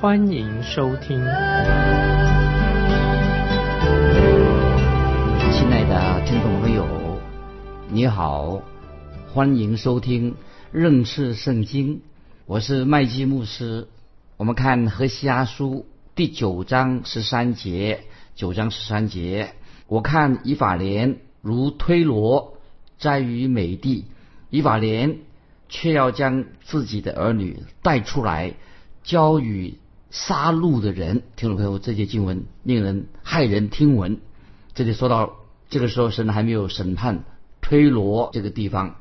欢迎收听。亲爱的听众朋友，你好，欢迎收听认识圣经。我是麦基牧师。我们看何西阿书第九章十三节，九章十三节。我看以法莲如推罗在于美地，以法莲却要将自己的儿女带出来，交与杀戮的人。听众朋友，这些经文令人骇人听闻。这里说到，这个时候神还没有审判推罗这个地方。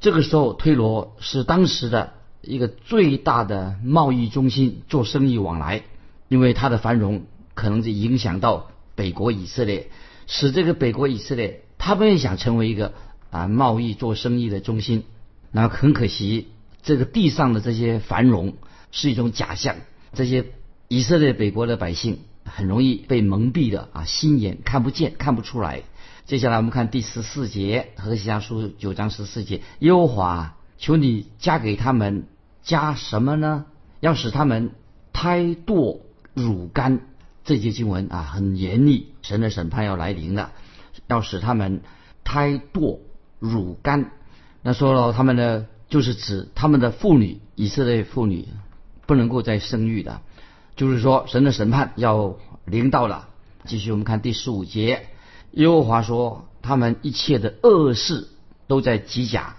这个时候，推罗是当时的。一个最大的贸易中心，做生意往来，因为它的繁荣可能就影响到北国以色列，使这个北国以色列他们也想成为一个啊贸易做生意的中心。那很可惜，这个地上的这些繁荣是一种假象，这些以色列北国的百姓很容易被蒙蔽的啊，心眼看不见，看不出来。接下来我们看第十四节，何西阿书九章十四节，耶和华。求你加给他们加什么呢？要使他们胎堕乳干。这节经文啊，很严厉，神的审判要来临了，要使他们胎堕乳干。那说了，他们呢，就是指他们的妇女，以色列妇女不能够再生育的，就是说，神的审判要临到了。继续，我们看第十五节，耶和华说，他们一切的恶事都在极甲。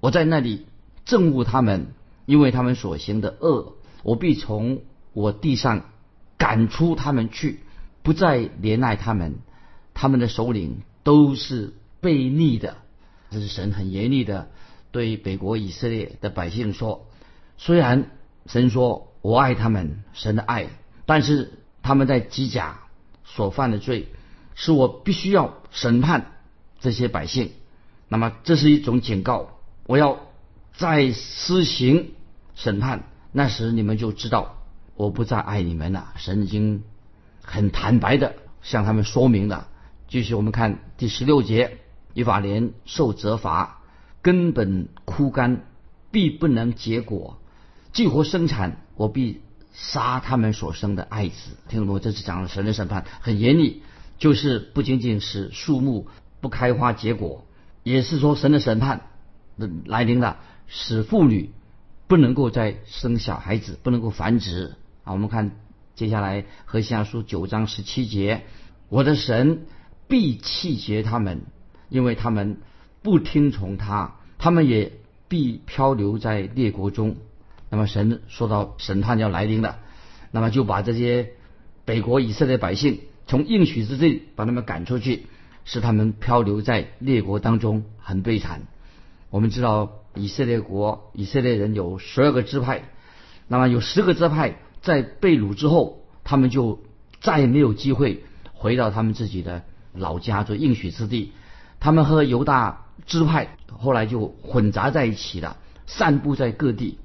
我在那里憎恶他们，因为他们所行的恶，我必从我地上赶出他们去，不再怜爱他们。他们的首领都是悖逆的。这是神很严厉的对北国以色列的百姓说：虽然神说我爱他们，神的爱，但是他们在机甲所犯的罪，是我必须要审判这些百姓。那么这是一种警告。我要再施行审判，那时你们就知道我不再爱你们了。神已经很坦白的向他们说明了。继续我们看第十六节：以法莲受责罚，根本枯干，必不能结果；既活生产，我必杀他们所生的爱子。听懂没？这是讲了神的审判，很严厉，就是不仅仅是树木不开花结果，也是说神的审判的。来临了，使妇女不能够再生小孩子，不能够繁殖啊！我们看接下来和下书九章十七节，我的神必弃绝他们，因为他们不听从他，他们也必漂流在列国中。那么神说到审判要来临了，那么就把这些北国以色列百姓从应许之地把他们赶出去，使他们漂流在列国当中，很悲惨。我们知道以色列国以色列人有十二个支派，那么有十个支派在被掳之后，他们就再也没有机会回到他们自己的老家做应许之地。他们和犹大支派后来就混杂在一起了，散布在各地。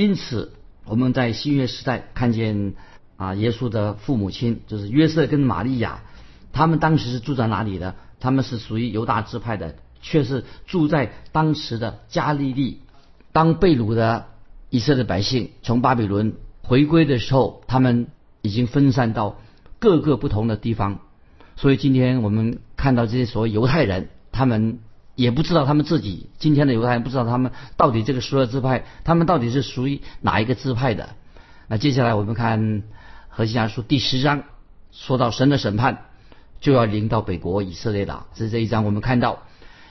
因此，我们在新约时代看见啊，耶稣的父母亲就是约瑟跟玛利亚，他们当时是住在哪里的？他们是属于犹大支派的。却是住在当时的加利利。当被掳的以色列百姓从巴比伦回归的时候，他们已经分散到各个不同的地方。所以今天我们看到这些所谓犹太人，他们也不知道他们自己今天的犹太人不知道他们到底这个十二支派，他们到底是属于哪一个支派的。那接下来我们看何西阿书第十章，说到神的审判就要临到北国以色列了。这这一章我们看到。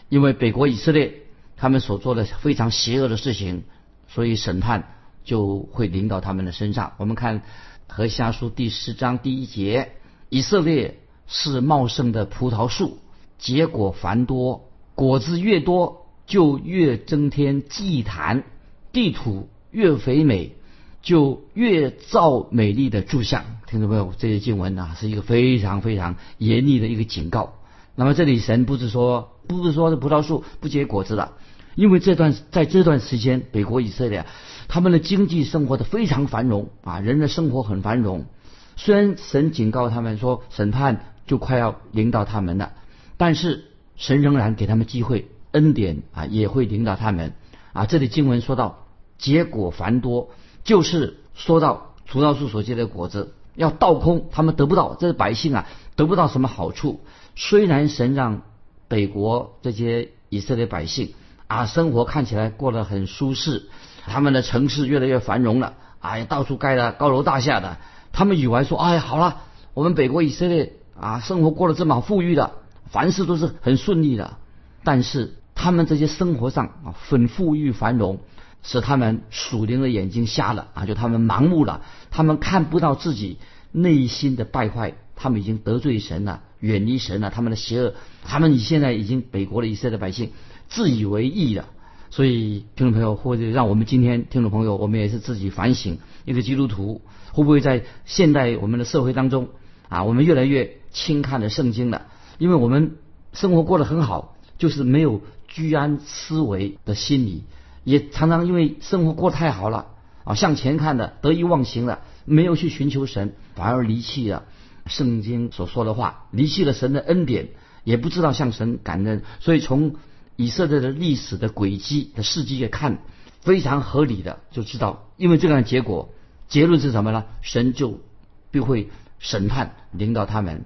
因为北国以色列他们所做的非常邪恶的事情，所以审判就会临到他们的身上。我们看何西阿书第十章第一节：以色列是茂盛的葡萄树，结果繁多，果子越多就越增添祭坛；地土越肥美，就越造美丽的柱像。听众朋友，这些经文啊，是一个非常非常严厉的一个警告。那么这里神不是说，不是说葡萄树不结果子了，因为这段在这段时间，北国以色列他们的经济生活的非常繁荣啊，人的生活很繁荣。虽然神警告他们说审判就快要临到他们了，但是神仍然给他们机会，恩典啊也会领导他们啊。这里经文说到结果繁多，就是说到葡萄树所结的果子要倒空，他们得不到，这百姓啊得不到什么好处。虽然神让北国这些以色列百姓啊生活看起来过得很舒适，他们的城市越来越繁荣了，哎，到处盖了高楼大厦的。他们以为说，哎，好了，我们北国以色列啊，生活过得这么富裕的，凡事都是很顺利的。但是他们这些生活上啊，很富裕繁荣，使他们属灵的眼睛瞎了啊，就他们盲目了，他们看不到自己内心的败坏，他们已经得罪神了，远离神了，他们的邪恶，他们现在已经北国的以色列百姓自以为义了。所以，听众朋友，或者让我们今天听众朋友，我们也是自己反省，一个基督徒会不会在现代我们的社会当中啊，我们越来越轻看了圣经了？因为我们生活过得很好，就是没有居安思危的心理，也常常因为生活过得太好了啊，向前看的得意忘形了，没有去寻求神，反而离弃了圣经所说的话，离弃了神的恩典，也不知道向神感恩，所以从。以色列的历史的轨迹的事迹来看，非常合理的就知道，因为这样的结果，结论是什么呢？神就必会审判领导他们。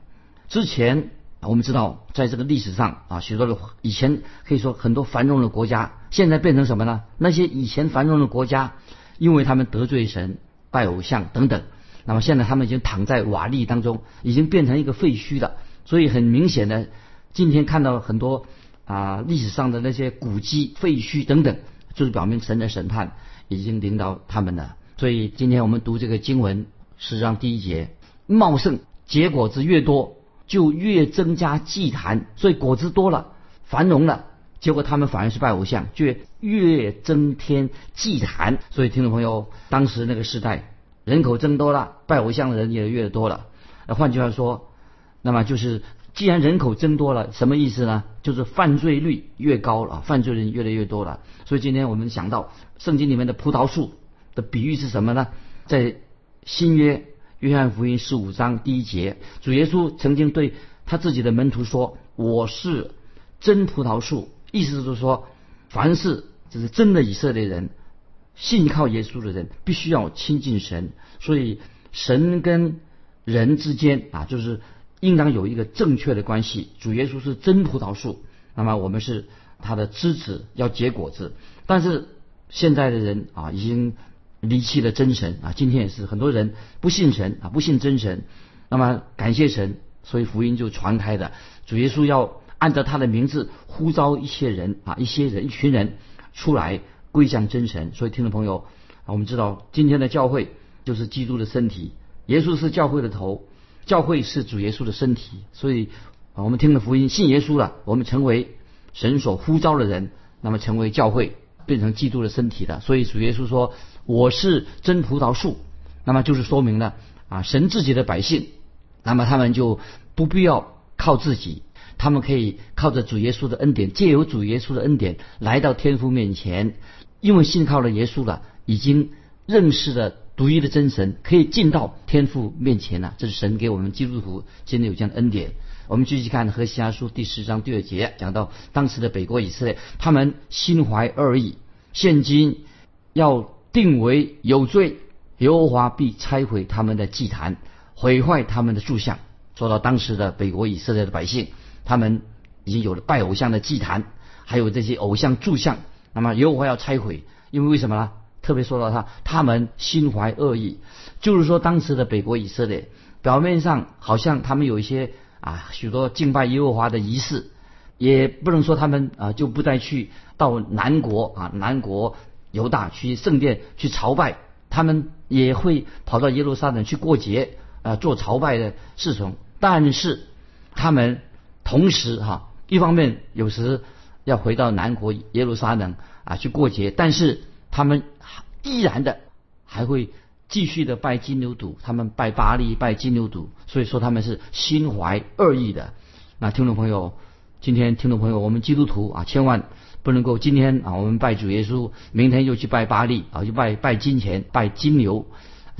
之前我们知道，在这个历史上啊，许多的以前可以说很多繁荣的国家，现在变成什么呢？那些以前繁荣的国家，因为他们得罪神、拜偶像等等，那么现在他们已经躺在瓦砾当中，已经变成一个废墟了。所以很明显的，今天看到很多。啊，历史上的那些古迹、废墟等等，就是表明神的审判已经领导他们了。所以今天我们读这个经文，实际上第一节，茂盛结果子越多，就越增加祭坛，所以果子多了，繁荣了，结果他们反而是拜偶像，就越增添祭坛。所以听众朋友，当时那个时代，人口增多了，拜偶像的人也越多了。那换句话说，那么就是。既然人口增多了，什么意思呢？就是犯罪率越高了，犯罪人越来越多了。所以今天我们想到圣经里面的葡萄树的比喻是什么呢？在新约约翰福音十五章第一节，主耶稣曾经对他自己的门徒说：“我是真葡萄树。”意思就是说，凡是就是真的以色列人，信靠耶稣的人，必须要亲近神。所以神跟人之间啊，就是。应当有一个正确的关系。主耶稣是真葡萄树，那么我们是他的枝子，要结果子。但是现在的人啊，已经离弃了真神啊。今天也是很多人不信神啊，不信真神。那么感谢神，所以福音就传开的。主耶稣要按照他的名字呼召一些人啊，一些人，一群人出来归向真神。所以听众朋友啊，我们知道今天的教会就是基督的身体，耶稣是教会的头。教会是主耶稣的身体，所以啊，我们听了福音，信耶稣了，我们成为神所呼召的人，那么成为教会，变成基督的身体的。所以主耶稣说：“我是真葡萄树。”那么就是说明了啊，神自己的百姓，那么他们就不必要靠自己，他们可以靠着主耶稣的恩典，借由主耶稣的恩典来到天父面前，因为信靠了耶稣了，已经认识了。独一的真神可以进到天父面前了，这是神给我们基督徒今天有这样的恩典。我们继续看《何西阿书》第十章第二节，讲到当时的北国以色列，他们心怀恶意，现今要定为有罪，耶和华必拆毁他们的祭坛，毁坏他们的柱像。说到当时的北国以色列的百姓，他们已经有了拜偶像的祭坛，还有这些偶像柱像，那么耶和华要拆毁，因为为什么呢？特别说到他，他们心怀恶意，就是说当时的北国以色列，表面上好像他们有一些啊许多敬拜耶和华的仪式，也不能说他们啊就不再去到南国啊南国犹大去圣殿去朝拜，他们也会跑到耶路撒冷去过节啊做朝拜的事从，但是他们同时哈一方面有时要回到南国耶路撒冷啊去过节，但是他们。依然的还会继续的拜金牛犊，他们拜巴利、拜金牛犊，所以说他们是心怀恶意的。那听众朋友，今天听众朋友，我们基督徒啊，千万不能够今天啊，我们拜主耶稣，明天又去拜巴利啊，就拜拜金钱、拜金牛、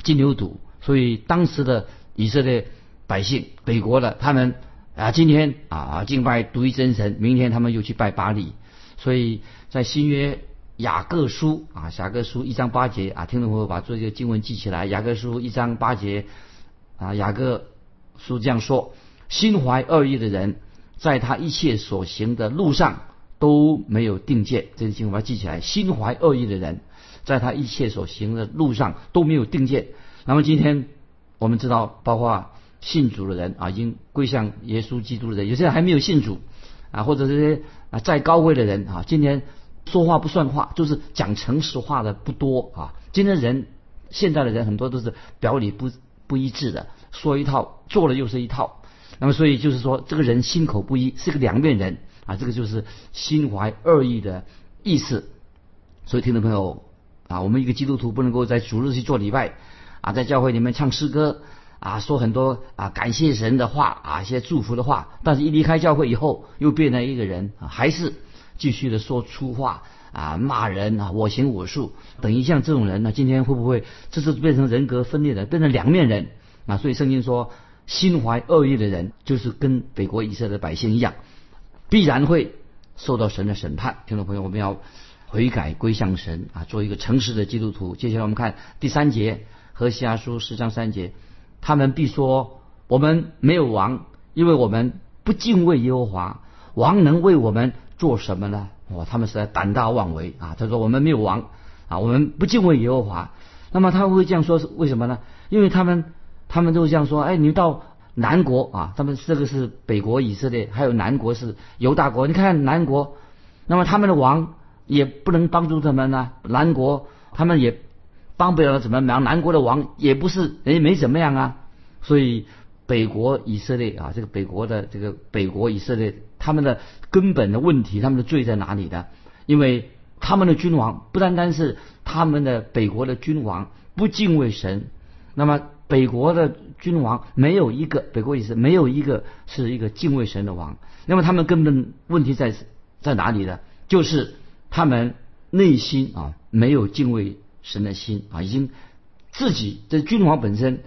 金牛犊。所以当时的以色列百姓、北国的他们啊，今天啊敬拜独一真神，明天他们又去拜巴利。所以在新约雅各书啊，雅各书一章八节啊，听众朋友把这些经文记起来。雅各书一章八节啊，雅各书这样说。心怀恶意的人，在他一切所行的路上都没有定见。这些经文要记起来。心怀恶意的人，在他一切所行的路上都没有定见。那么今天我们知道，包括信主的人啊，已经归向耶稣基督的人，有些人还没有信主啊，或者这些啊在高位的人啊，今天说话不算话，就是讲诚实话的不多啊。今天人现在的人很多都是表里不不一致的，说一套做了又是一套。那么，所以就是说，这个人心口不一，是个两面人啊。这个就是心怀恶意的意思。所以，听众朋友啊，我们一个基督徒不能够在主日去做礼拜啊，在教会里面唱诗歌啊，说很多啊感谢神的话啊，一些祝福的话。但是，一离开教会以后，又变成一个人啊，还是继续的说粗话啊，骂人啊，我行我素等于像这种人呢，今天会不会这是变成人格分裂的，变成两面人啊？所以，圣经说。心怀恶意的人，就是跟北国以色列百姓一样，必然会受到神的审判。听众朋友，我们要悔改归向神啊，做一个诚实的基督徒。接下来我们看第三节和西阿书十章三节，他们必说：我们没有王，因为我们不敬畏耶和华。王能为我们做什么呢？哇，他们是在胆大妄为啊！他说我们没有王啊，我们不敬畏耶和华。那么他会这样说是为什么呢？因为他们。他们都这样说，哎，你到南国啊，他们这个是北国以色列，还有南国是犹大国。你看南国，那么他们的王也不能帮助他们呢。南国他们也帮不了怎么忙，南国的王也不是人家没怎么样啊。所以北国以色列啊，这个北国的这个北国以色列，他们的根本的问题，他们的罪在哪里呢？因为他们的君王不单单是他们的北国的君王不敬畏神，那么。北国的君王没有一个，北国也是没有一个是一个敬畏神的王。那么他们根本问题在在哪里呢？就是他们内心啊没有敬畏神的心啊，已经自己这君王本身，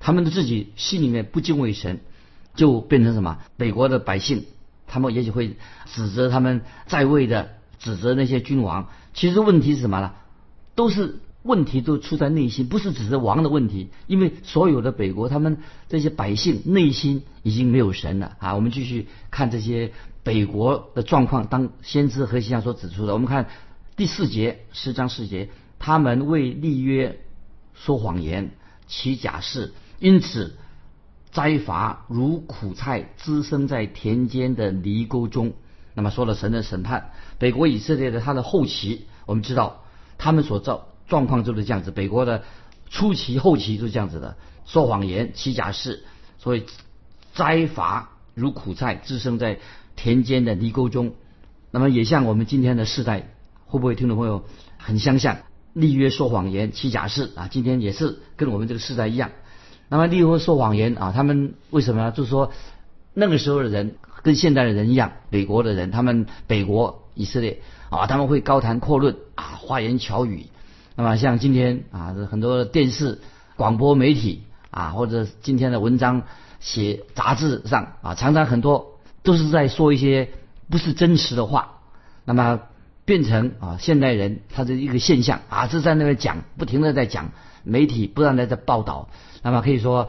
他们的自己心里面不敬畏神，就变成什么？北国的百姓，他们也许会指责他们在位的，指责那些君王。其实问题是什么呢？都是。问题都出在内心，不是指责王的问题，因为所有的北国他们这些百姓内心已经没有神了啊！我们继续看这些北国的状况，当先知何西亚所指出的，我们看第四节十章四节，他们为立约说谎言，起假誓，因此灾罚如苦菜滋生在田间的泥沟中。那么说了神的审判，北国以色列的他的后期，我们知道他们所造。状况就是这样子，北国的初期、后期就是这样子的，说谎言、欺假誓，所以灾罚如苦菜滋生在田间的泥沟中。那么也像我们今天的世代，会不会听众朋友很相像？立约说谎言、欺假誓啊，今天也是跟我们这个世代一样。那么例如说谎言啊，他们为什么呢？就是说那个时候的人跟现代的人一样，北国的人，他们北国以色列啊，他们会高谈阔论啊，花言巧语。那么像今天啊，很多电视、广播媒体啊，或者今天的文章写杂志上啊，常常很多都是在说一些不是真实的话。那么变成啊，现代人他的一个现象啊，是在那边讲，不停的在讲，媒体不断的在报道。那么可以说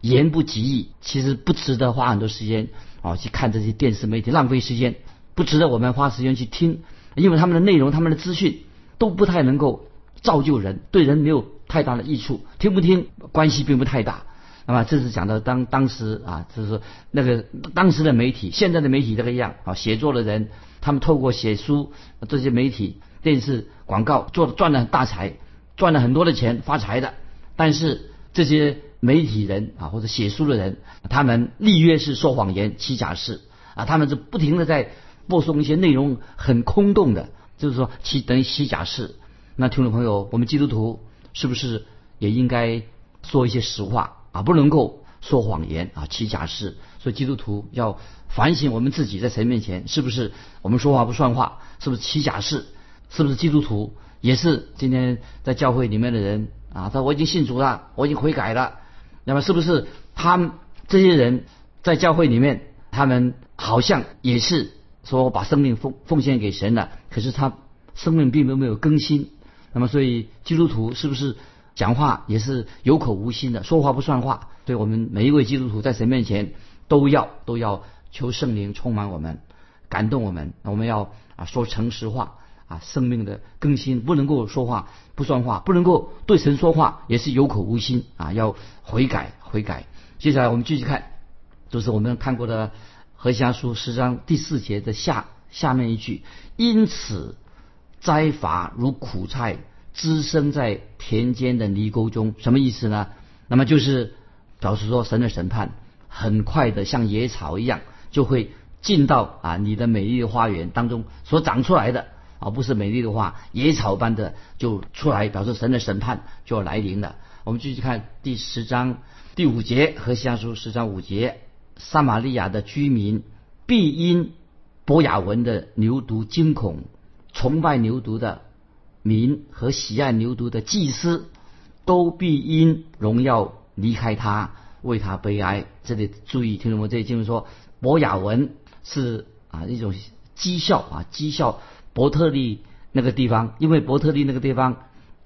言不及义，其实不值得花很多时间啊去看这些电视媒体，浪费时间，不值得我们花时间去听，因为他们的内容、他们的资讯都不太能够。造就人对人没有太大的益处，听不听关系并不太大。那么这是讲到当当时啊，就是那个当时的媒体，现在的媒体这个样啊，写作的人他们透过写书这些媒体、电视广告做赚了大财，赚了很多的钱发财的。但是这些媒体人啊或者写书的人，他们立约是说谎言、欺假誓啊，他们是不停的在播送一些内容很空洞的，就是说欺等于欺假誓。那听众朋友，我们基督徒是不是也应该说一些实话啊？不能够说谎言啊，欺假事。所以基督徒要反省我们自己，在神面前是不是我们说话不算话，是不是欺假事，是不是基督徒也是今天在教会里面的人啊？他我已经信主了，我已经悔改了，那么是不是他们这些人在教会里面，他们好像也是说把生命奉奉献给神了，可是他生命并没有没有更新。那么，所以基督徒是不是讲话也是有口无心的，说话不算话？对我们每一位基督徒在神面前都要都要求圣灵充满我们，感动我们。我们要啊说诚实话啊，生命的更新不能够说话不算话，不能够对神说话也是有口无心啊，要悔改悔改。接下来我们继续看，就是我们看过的何西阿书十章第四节的下下面一句，因此。灾伐如苦菜滋生在田间的泥沟中，什么意思呢？那么就是表示说，神的审判很快的像野草一样，就会进到啊你的美丽的花园当中所长出来的，而不是美丽的花，野草般的就出来，表示神的审判就要来临了。我们继续看第十章第五节和下书十章五节，撒玛利亚的居民必因博雅文的牛犊惊恐。崇拜牛犊的民和喜爱牛犊的祭司，都必因荣耀离开他，为他悲哀。这里注意，听懂吗？这里经文说，博雅文是啊一种讥笑啊讥笑伯特利那个地方，因为伯特利那个地方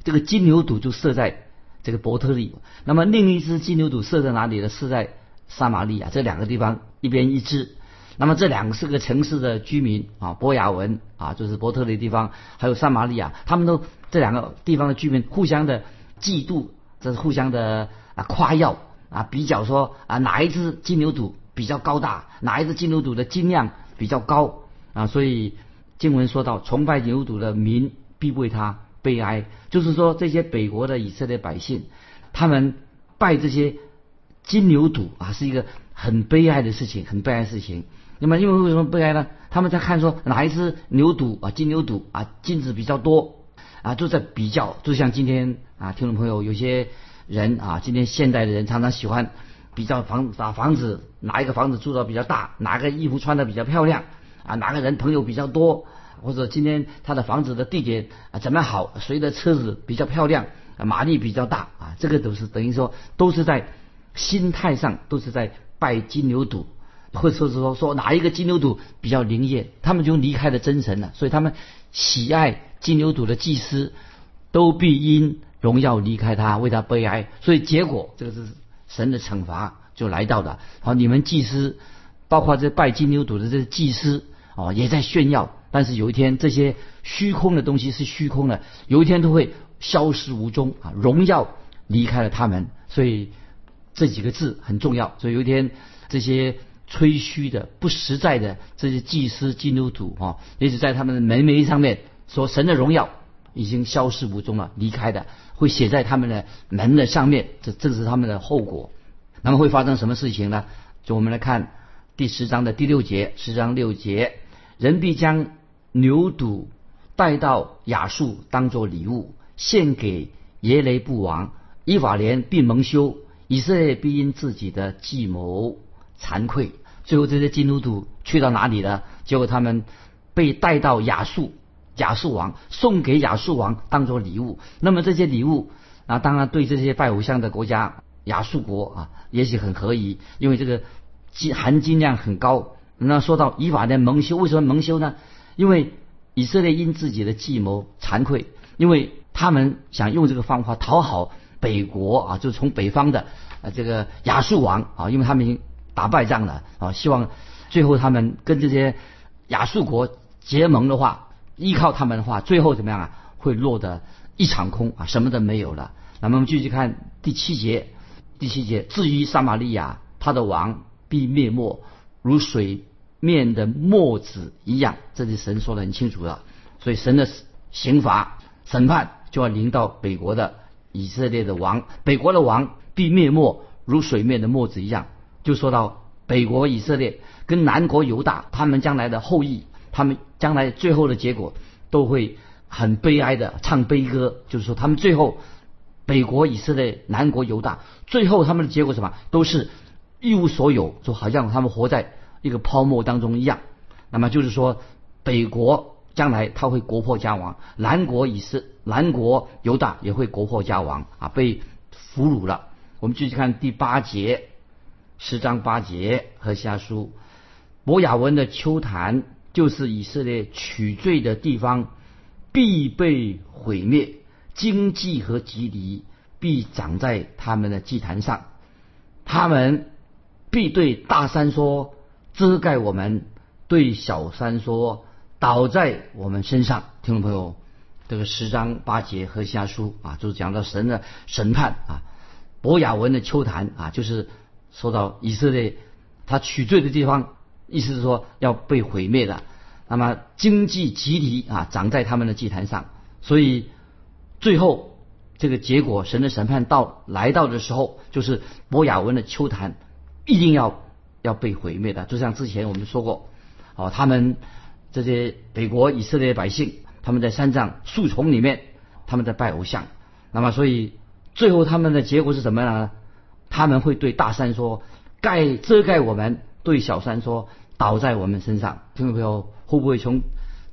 这个金牛犊就设在这个伯特利，那么另一只金牛犊设在哪里呢？设在撒玛利亚这两个地方一边一只。那么这两个是个城市的居民啊，波雅文啊，就是伯特利地方，还有撒玛利亚，他们都这两个地方的居民互相的嫉妒，这是互相的啊夸耀啊，比较说啊哪一只金牛犊比较高大，哪一只金牛犊的斤量比较高啊，所以经文说到崇拜牛犊的民必为他悲哀，就是说这些北国的以色列百姓，他们拜这些金牛犊啊，是一个很悲哀的事情，很悲哀的事情。那么，因为为什么悲哀呢？他们在看说哪一只牛犊啊，金牛犊啊，金子比较多啊，就在比较。就像今天啊，听众朋友，有些人啊，今天现代的人常常喜欢比较房啊房子，哪一个房子住的比较大，哪个衣服穿的比较漂亮啊，哪个人朋友比较多，或者今天他的房子的地点啊怎么好，谁的车子比较漂亮，马力比较大啊，这个都是等于说都是在心态上都是在拜金牛犊。或者说是说说哪一个金牛犊比较灵验，他们就离开了真神了。所以他们喜爱金牛犊的祭司，都必因荣耀离开他，为他悲哀。所以结果这个是神的惩罚就来到了。好，你们祭司，包括这拜金牛犊的这些祭司哦，也在炫耀。但是有一天，这些虚空的东西是虚空的，有一天都会消失无踪啊！荣耀离开了他们。所以这几个字很重要。所以有一天这些。吹嘘的不实在的这些祭司基督徒啊，也许在他们的门楣上面说神的荣耀已经消失无踪了，离开的会写在他们的门的上面，这正是他们的后果。那么会发生什么事情呢？就我们来看第十章的第六节，十章六节，人必将牛犊带到雅述当作礼物献给耶雷布王，伊法莲必蒙羞，以色列必因自己的计谋惭愧。最后这些基督徒去到哪里了？结果他们被带到亚述，亚述王送给亚述王当做礼物。那么这些礼物啊，当然对这些拜偶像的国家亚述国啊，也许很合宜，因为这个金含金量很高。那说到以法的蒙羞，为什么蒙羞呢？因为以色列因自己的计谋惭愧，因为他们想用这个方法讨好北国啊，就从北方的啊这个亚述王啊，因为他们。打败仗了啊！希望最后他们跟这些亚述国结盟的话，依靠他们的话，最后怎么样啊？会落得一场空啊，什么都没有了。那么我们继续看第七节，第七节，至于撒玛利亚，他的王必灭没，如水面的墨子一样。这里神说的很清楚了，所以神的刑罚审判就要临到北国的以色列的王，北国的王必灭没，如水面的墨子一样。就说到北国以色列跟南国犹大，他们将来的后裔，他们将来最后的结果都会很悲哀的唱悲歌，就是说他们最后北国以色列、南国犹大，最后他们的结果什么？都是一无所有，就好像他们活在一个泡沫当中一样。那么就是说，北国将来他会国破家亡，南国以色南国犹大也会国破家亡啊，被俘虏了。我们继续看第八节，十章八节和下书，摩亚文的秋坛就是以色列取罪的地方，必被毁灭。经济和吉离必长在他们的祭坛上，他们必对大山说：“遮盖我们。”对小山说：“倒在我们身上。”听众朋友，这个十章八节和下书啊，就是讲到神的审判啊。博雅文的秋坛啊，就是说到以色列他取罪的地方，意思是说要被毁灭的。那么经济集体啊，长在他们的祭坛上，所以。最后，这个结果，神的审判到来到的时候，就是摩亚文的秋坛一定要要被毁灭的。就像之前我们说过，哦，他们这些北国以色列百姓，他们在山上树丛里面，他们在拜偶像。那么，所以最后他们的结果是什么样呢？他们会对大山说：“盖遮盖我们。”对小山说：“倒在我们身上。”听众朋友，会不会从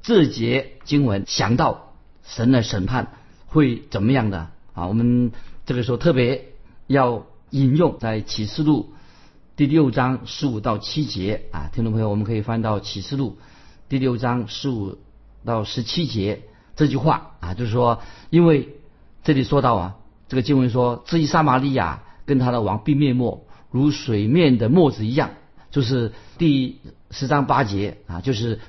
这节经文想到神的审判？会怎么样的啊？我们这个时候特别要引用在启示录第六章十五到七节啊，听众朋友，我们可以翻到启示录第六章十五到十七节这句话啊，就是说，因为这里说到啊，这个经文说，至于撒玛利亚跟他的王必灭没，如水面的沫子一样，就是第十章八节啊，就是。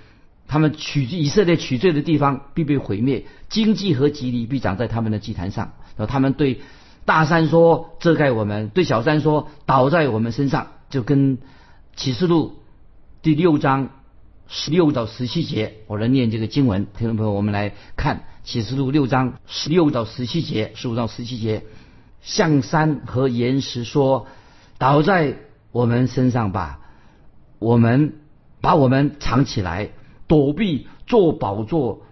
他们取以色列取罪的地方必被毁灭，经济和吉利必长在他们的祭坛上。然后他们对大山说：“遮盖我们。”对小山说：“倒在我们身上。”就跟启示录第六章十六到十七节，我来念这个经文。听众朋友，我们来看启示录六章十六到十七节，十五到十七节，向山和岩石说：“倒在我们身上吧，我们把我们藏起来。”躲避做宝座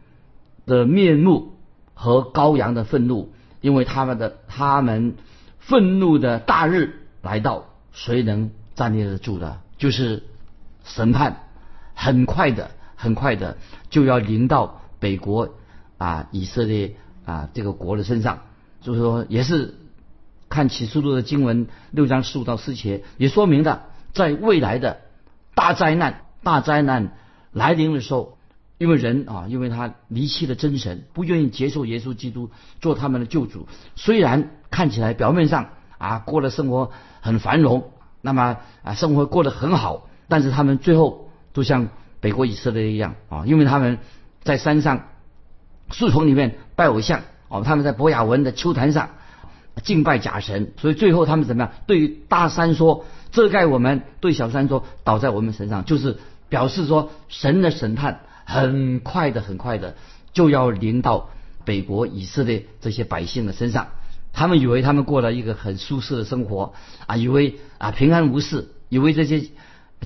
的面目和羔羊的愤怒，因为他们的他们愤怒的大日来到，谁能站立得住的？就是审判，很快的，很快的就要临到北国啊，以色列啊这个国的身上。就是说，也是看启示录的经文六章十五到四节，也说明了在未来的大灾难，大灾难。来临的时候，因为人啊，因为他离弃了真神，不愿意接受耶稣基督做他们的救主。虽然看起来表面上啊过的生活很繁荣，那么啊生活过得很好，但是他们最后都像北国以色列一样啊，因为他们在山上树丛里面拜偶像哦，他们在博雅文的秋坛上敬拜假神，所以最后他们怎么样？对于大山说遮盖我们，对小山说倒在我们身上，就是。表示说，神的审判很快的、很快的就要临到北国以色列这些百姓的身上。他们以为他们过了一个很舒适的生活啊，以为啊平安无事，以为这些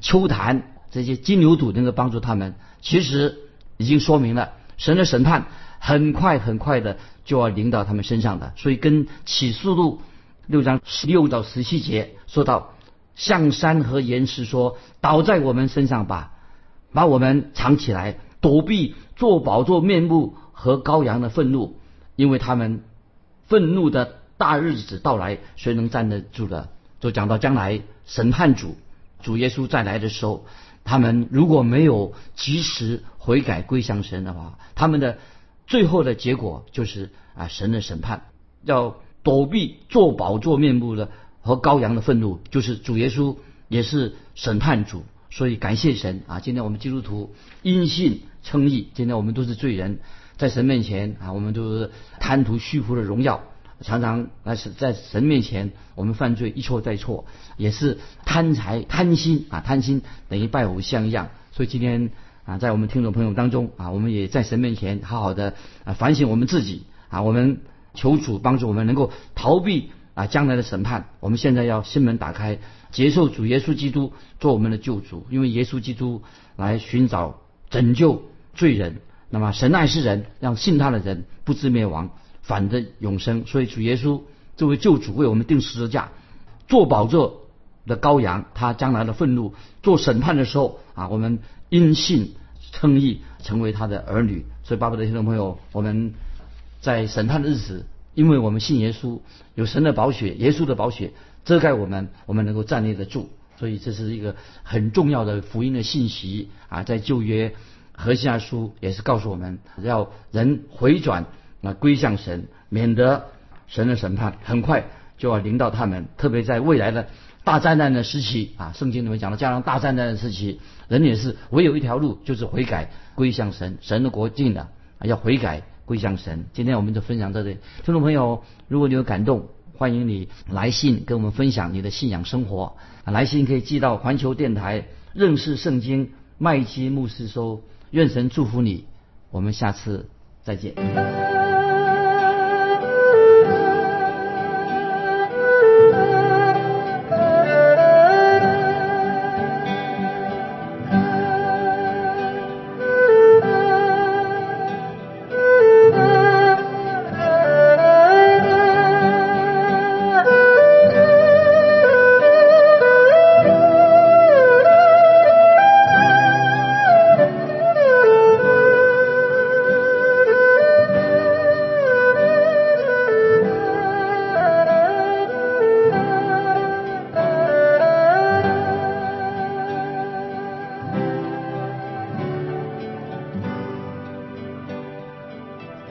秋坛、这些金牛犊能够帮助他们。其实已经说明了，神的审判很快、很快的就要临到他们身上的。所以，跟启示录六章十六到十七节说到。向山和岩石说：“倒在我们身上吧，把我们藏起来，躲避做宝座面目和羔羊的愤怒，因为他们愤怒的大日子到来，谁能站得住的？”就讲到将来审判主主耶稣再来的时候，他们如果没有及时悔改归向神的话，他们的最后的结果就是啊神的审判，要躲避做宝座面目的。和羔羊的愤怒，就是主耶稣也是审判主，所以感谢神啊！今天我们基督徒因信称义，今天我们都是罪人，在神面前啊，我们都是贪图虚浮的荣耀，常常那是在神面前我们犯罪一错再错，也是贪财贪心啊，贪心等于拜偶像一样。所以今天啊，在我们听众朋友当中啊，我们也在神面前好好的啊反省我们自己啊，我们求主帮助我们能够逃避。啊，将来的审判，我们现在要心门打开，接受主耶稣基督做我们的救主，因为耶稣基督来寻找拯救罪人。那么神爱世人，让信他的人不知灭亡，反得永生。所以主耶稣作为救主为我们定十字架，做宝座的羔羊，他将来的愤怒做审判的时候啊，我们因信称义，成为他的儿女。所以，巴不得听众朋友，我们在审判的日子，因为我们信耶稣，有神的宝血，耶稣的宝血遮盖我们，我们能够站立得住。所以，这是一个很重要的福音的信息啊，在旧约何西阿书也是告诉我们要人回转啊，归向神，免得神的审判很快就要临到他们。特别在未来的大灾难的时期啊，圣经里面讲的加上大灾难的时期，人也是唯有一条路，就是悔改。归向神，神的国近了，要悔改归向神。今天我们就分享到这里，听众朋友，如果你有感动，欢迎你来信跟我们分享你的信仰生活啊。来信可以寄到环球电台认识圣经麦基牧师收。愿神祝福你，我们下次再见。